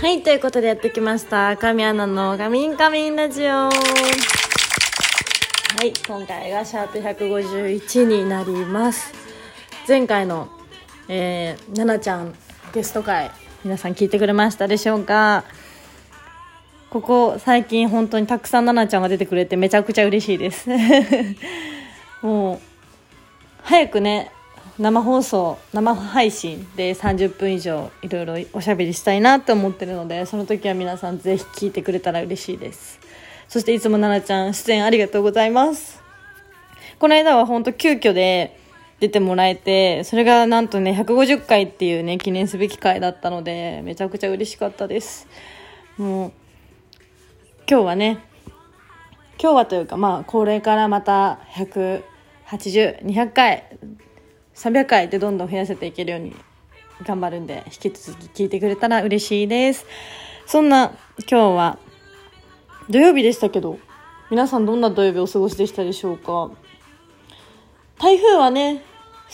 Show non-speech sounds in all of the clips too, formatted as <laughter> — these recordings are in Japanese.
はいということでやってきました。神アナの「ガミンカミンラジオ」はい今回がシャープ151になります。前回のえー、ななちゃんゲスト会皆さん聞いてくれましたでしょうか？ここ最近本当にたくさんななちゃんが出てくれてめちゃくちゃ嬉しいです。<laughs> もう、早くね、生放送生配信で30分以上いろいろおしゃべりしたいなと思ってるのでその時は皆さんぜひ聞いてくれたら嬉しいです。そしていつも奈々ちゃん出演ありがとうございます。この間は本当急遽で出てもらえてそれがなんとね150回っていうね記念すべき回だったのでめちゃくちゃ嬉しかったです。もう今日はね今日はというかまあこれからまた180200回300回でどんどん増やせていけるように頑張るんで引き続き聞いてくれたら嬉しいです。そんな今日は土曜日でしたけど皆さんどんな土曜日お過ごしでしたでしょうか？台風はね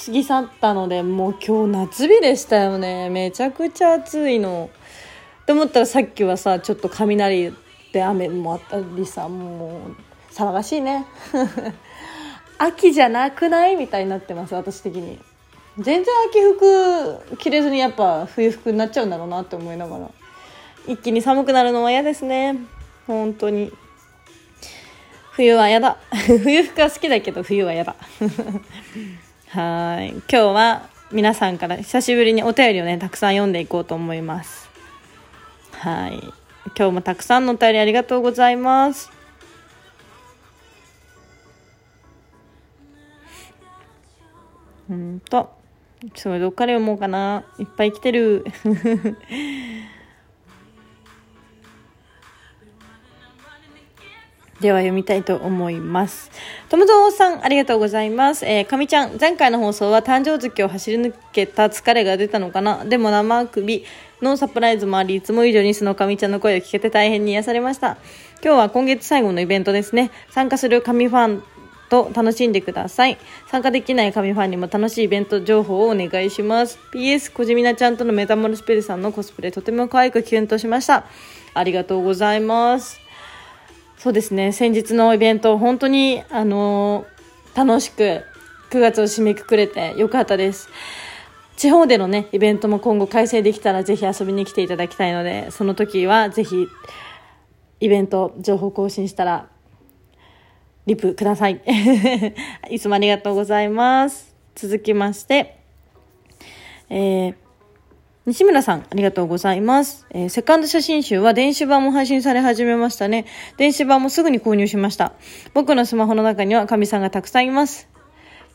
過ぎ去ったのでもう今日夏日でしたよね。めちゃくちゃ暑いの。と思ったらさっきはさちょっと雷で雨もあったりさもう騒がしいね。<laughs> 秋じゃなくない？みたいになってます私的に。全然秋服着れずにやっぱ冬服になっちゃうんだろうなって思いながら。一気に寒くなるのは嫌ですね。本当に。冬は嫌だ。<laughs> 冬服は好きだけど冬は嫌だ。<laughs> はい。今日は皆さんから久しぶりにお便りをねたくさん読んでいこうと思います。はい。今日もたくさんのお便りありがとうございます。うんとすごいどっから読もうかな。いっぱい来てる。では読みたいと思います。ともともさん、ありがとうございます。えー、かみちゃん、前回の放送は誕生月を走り抜けた疲れが出たのかな？でも生首のサプライズもあり、いつも以上にそのかみちゃんの声を聞けて大変に癒されました。今日は今月最後のイベントですね。参加する神ファンと楽しんでください。参加できない神ファンにも楽しいイベント情報をお願いします。PS、小島ちゃんとのメタモルスペルさんのコスプレとても可愛くキュンとしました。ありがとうございます。そうですね、先日のイベント、本当に、あのー、楽しく9月を締めくくれてよかったです。地方でのね、イベントも今後開催できたらぜひ遊びに来ていただきたいので、その時はぜひ、イベント情報更新したら、リプください。<laughs> いつもありがとうございます。続きまして、えー、西村さん、ありがとうございます。えー、セカンド写真集は電子版も配信され始めましたね。電子版もすぐに購入しました。僕のスマホの中には神さんがたくさんいます。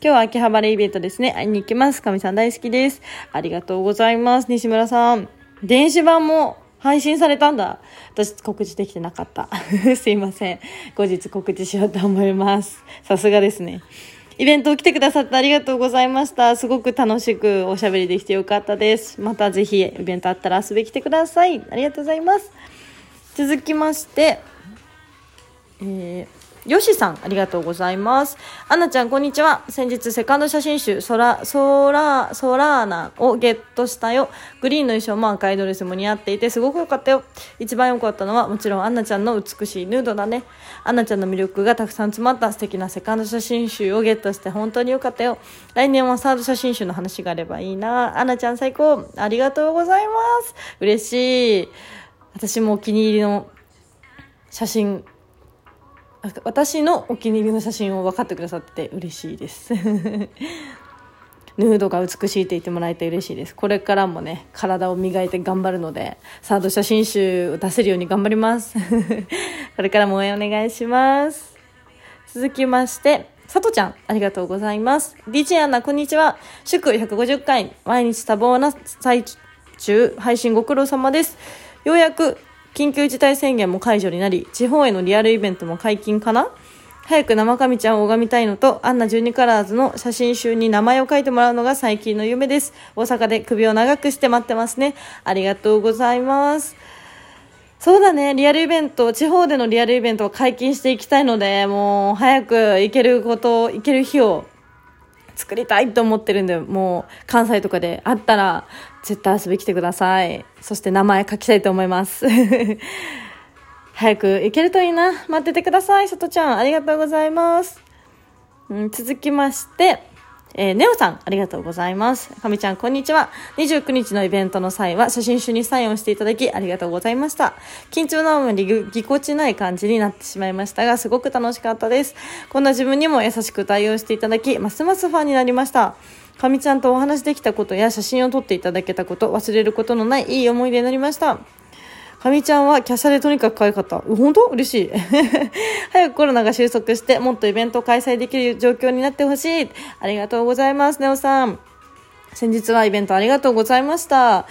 今日は秋葉原イベントですね。会いに行きます。神さん大好きです。ありがとうございます。西村さん。電子版も配信されたんだ。私告知できてなかった。<laughs> すいません。後日告知しようと思います。さすがですね。イベントを来てくださってありがとうございました。すごく楽しくおしゃべりできてよかったです。またぜひイベントあったら遊びに来てください。ありがとうございます。続きまして、えー、よしさん、ありがとうございます。アナちゃん、こんにちは。先日、セカンド写真集、ソラ、ソラ、ソラーナをゲットしたよ。グリーンの衣装も赤いドレスも似合っていて、すごく良かったよ。一番良かったのは、もちろんアンナちゃんの美しいヌードだね。アンナちゃんの魅力がたくさん詰まった素敵なセカンド写真集をゲットして本当に良かったよ。来年はサード写真集の話があればいいな。アンナちゃん最高。ありがとうございます。嬉しい。私もお気に入りの写真私のお気に入りの写真を分かってくださって嬉しいです <laughs> ヌードが美しいって言ってもらえて嬉しいですこれからもね体を磨いて頑張るのでサード写真集を出せるように頑張ります <laughs> これからも応援お願いします続きましてさとちゃん、ありがとうございます。DJ アナ、こんにちは。祝150回、毎日多忙な最中、配信ご苦労様です。ようやく緊急事態宣言も解除になり、地方へのリアルイベントも解禁かな？早く生神ちゃんを拝みたいのと、アンナ12カラーズの写真集に名前を書いてもらうのが最近の夢です。大阪で首を長くして待ってますね。ありがとうございます。そうだね、リアルイベント、地方でのリアルイベントを解禁していきたいので、もう早く行けること、行ける日を作りたいと思ってるんで、もう関西とかで会ったら絶対遊び来てください。そして名前書きたいと思います。<laughs> 早く行けるといいな。待っててください、さとちゃん。ありがとうございます。うん、続きまして、えー、ネオさん、ありがとうございます。かみちゃん、こんにちは。29日のイベントの際は、写真集にサインをしていただき、ありがとうございました。緊張のあまりぎこちない感じになってしまいましたが、すごく楽しかったです。こんな自分にも優しく対応していただき、ますますファンになりました。かみちゃんとお話できたことや写真を撮っていただけたこと、忘れることのないいい思い出になりました。かみちゃんは華奢でとにかく可愛かった。本当？嬉しい。<laughs> 早くコロナが収束して、もっとイベントを開催できる状況になってほしい。ありがとうございます、ネオさん。先日はイベントありがとうございました。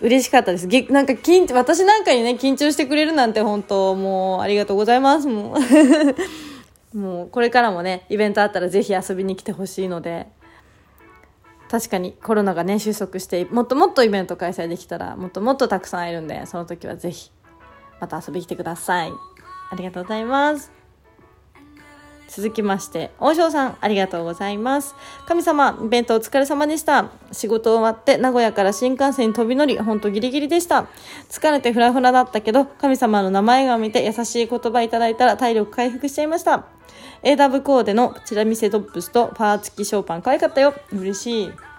嬉しかったです。げなんか緊、私なんかにね、緊張してくれるなんて本当、もう、ありがとうございます。もう、<laughs> もう、これからもね、イベントあったらぜひ遊びに来てほしいので、確かにコロナがね収束してもっともっとイベント開催できたらもっともっとたくさん会えるんでその時はぜひまた遊びに来てください。ありがとうございます。続きまして、王将さん、ありがとうございます。神様、イベントお疲れ様でした。仕事終わって名古屋から新幹線に飛び乗り、ほんとギリギリでした。疲れてフラフラだったけど、神様の名前が見て優しい言葉いただいたら体力回復しちゃいました。AW コーデのチラ見せトップスとパー付きショーパン可愛かったよ。嬉しい。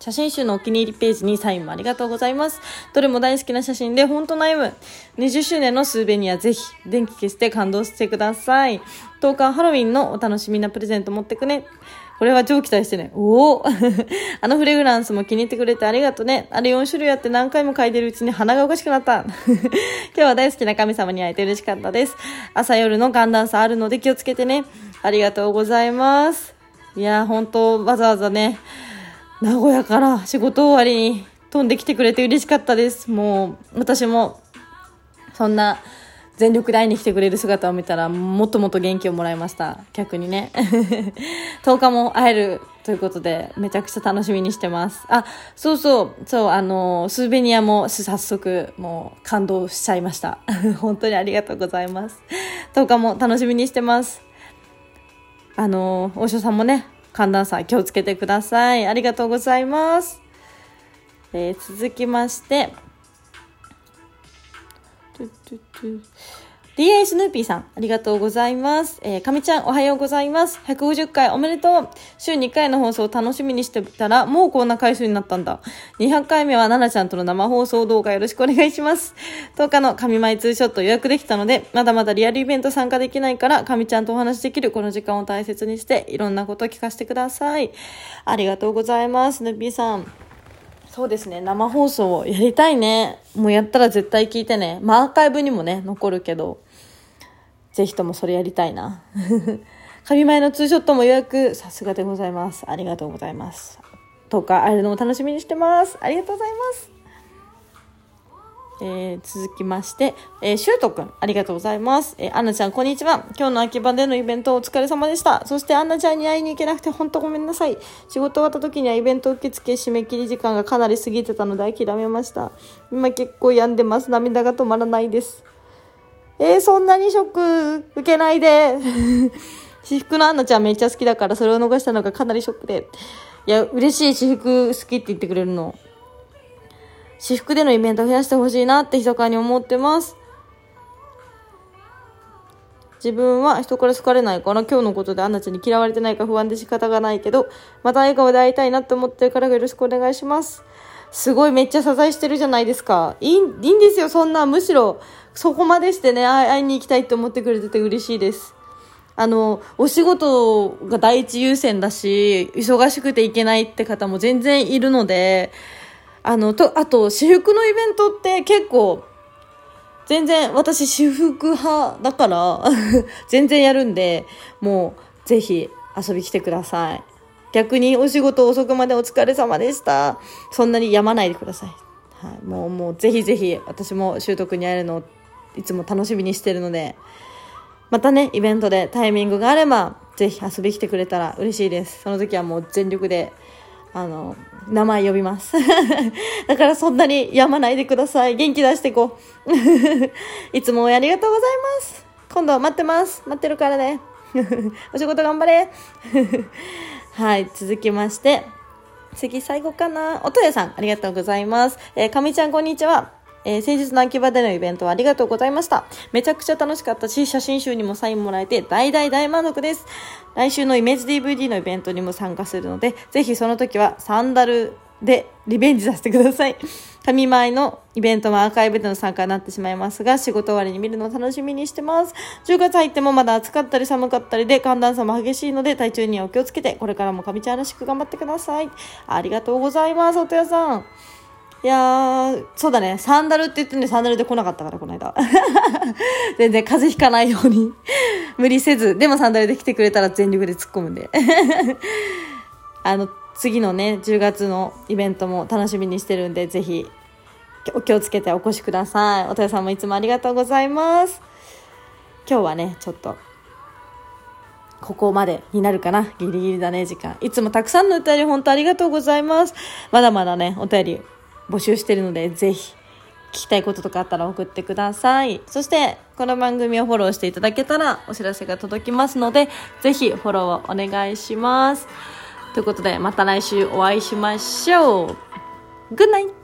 写真集のお気に入りページにサインもありがとうございます。どれも大好きな写真で本当悩む。20周年のスーベニアぜひ電気消して感動してください。10日ハロウィンのお楽しみなプレゼント持ってくね。これは超期待してね。おお <laughs> あのフレグランスも気に入ってくれてありがとうね。あれ4種類あって何回も嗅いでるうちに鼻がおかしくなった。<laughs> 今日は大好きな神様に会えて嬉しかったです。朝夜の寒暖差あるので気をつけてね。ありがとうございます。いや、本当わざわざね、名古屋から仕事終わりに飛んできてくれて嬉しかったです。もう、私も、そんな、全力で会いに来てくれる姿を見たら、もっともっと元気をもらいました。逆にね。<laughs> 10日も会えるということで、めちゃくちゃ楽しみにしてます。あ、そうそう、そう、あの、スーベニアも早速、もう感動しちゃいました。<laughs> 本当にありがとうございます。10日も楽しみにしてます。あの、お医さんもね、寒暖差気をつけてください。ありがとうございます。えー、続きまして、DA スヌーピーさん、ありがとうございます。えー、かみちゃん、おはようございます。150回おめでとう。週2回の放送を楽しみにしてたら、もうこんな回数になったんだ。200回目は、ななちゃんとの生放送動画よろしくお願いします。10日の神前ツーショット予約できたので、まだまだリアルイベント参加できないから、かみちゃんとお話できるこの時間を大切にして、いろんなことを聞かせてください。ありがとうございます、スヌーピーさん。そうですね、生放送をやりたいね。もうやったら絶対聞いてね。まあ、アーカイブにもね、残るけど。ぜひともそれやりたいな。<laughs> 神前のツーショットも予約、さすがでございます。ありがとうございます。10日会えるのも楽しみにしてます。ありがとうございます。えー、続きまして、えー、シュートくん、ありがとうございます。えー、アンナちゃん、こんにちは。今日の秋葉でのイベントお疲れ様でした。そして、アンナちゃんに会いに行けなくて本当ごめんなさい。仕事終わった時にはイベント受付締め切り時間がかなり過ぎてたので諦めました。今結構病んでます。涙が止まらないです。えー、そんなにショック受けないで。<laughs> 私服のアンナちゃんめっちゃ好きだから、それを逃したのがかなりショックで。いや、嬉しい私服好きって言ってくれるの。私服でのイベント増やしてほしいなって密かに思ってます。自分は人から好かれないから今日のことでアンナちゃんに嫌われてないか不安で仕方がないけど、また笑顔で会いたいなって思ってるからよろしくお願いします。すごいめっちゃ謝罪してるじゃないですか。いい、いいんですよ、そんな。むしろ、そこまでしてね、会いに行きたいって思ってくれてて嬉しいです。あの、お仕事が第一優先だし、忙しくて行けないって方も全然いるので、あの、と、あと、私服のイベントって結構、全然、私、私服派だから <laughs> 全然やるんで、もう、ぜひ遊び来てください。逆にお仕事遅くまでお疲れ様でした。そんなにやまないでください。はい、もう、もう、ぜひぜひ、私も習得に会えるのをいつも楽しみにしてるので、またね、イベントでタイミングがあれば、ぜひ遊び来てくれたら嬉しいです。その時はもう全力で、あの、名前呼びます。<laughs> だからそんなにやまないでください。元気出していこう。<laughs> いつもありがとうございます。今度は待ってます。待ってるからね。<laughs> お仕事頑張れ。はい、続きまして、次最後かな。おとやさん、ありがとうございます。えーかみちゃん、こんにちは。えー先日の秋葉でのイベントはありがとうございました。めちゃくちゃ楽しかったし、写真集にもサインもらえて、大大大満足です。来週のイメージ DVD のイベントにも参加するので、ぜひその時はサンダルでリベンジさせてください。神前のイベントもアーカイブでの参加になってしまいますが、仕事終わりに見るのを楽しみにしてます。10月入ってもまだ暑かったり寒かったりで寒暖差も激しいので、体調にはお気をつけて、これからも神ちゃんらしく頑張ってください。ありがとうございます、おとやさん。いやー、そうだね。サンダルって言ってんでサンダルで来なかったから、この間。<laughs> 全然風邪ひかないように。<laughs> 無理せず。でもサンダルで来てくれたら全力で突っ込むんで。<laughs> あの、次のね、10月のイベントも楽しみにしてるんで、ぜひ、お気をつけてお越しください。おとやさんもいつもありがとうございます。今日はね、ちょっと、ここまでになるかな。ギリギリだね、時間。いつもたくさんのお便り本当ありがとうございます。まだまだね、お便り募集してるので、ぜひ、聞きたいこととかあったら送ってください。そして、この番組をフォローしていただけたらお知らせが届きますので、ぜひフォローをお願いします。ということで、また来週お会いしましょう。Good night!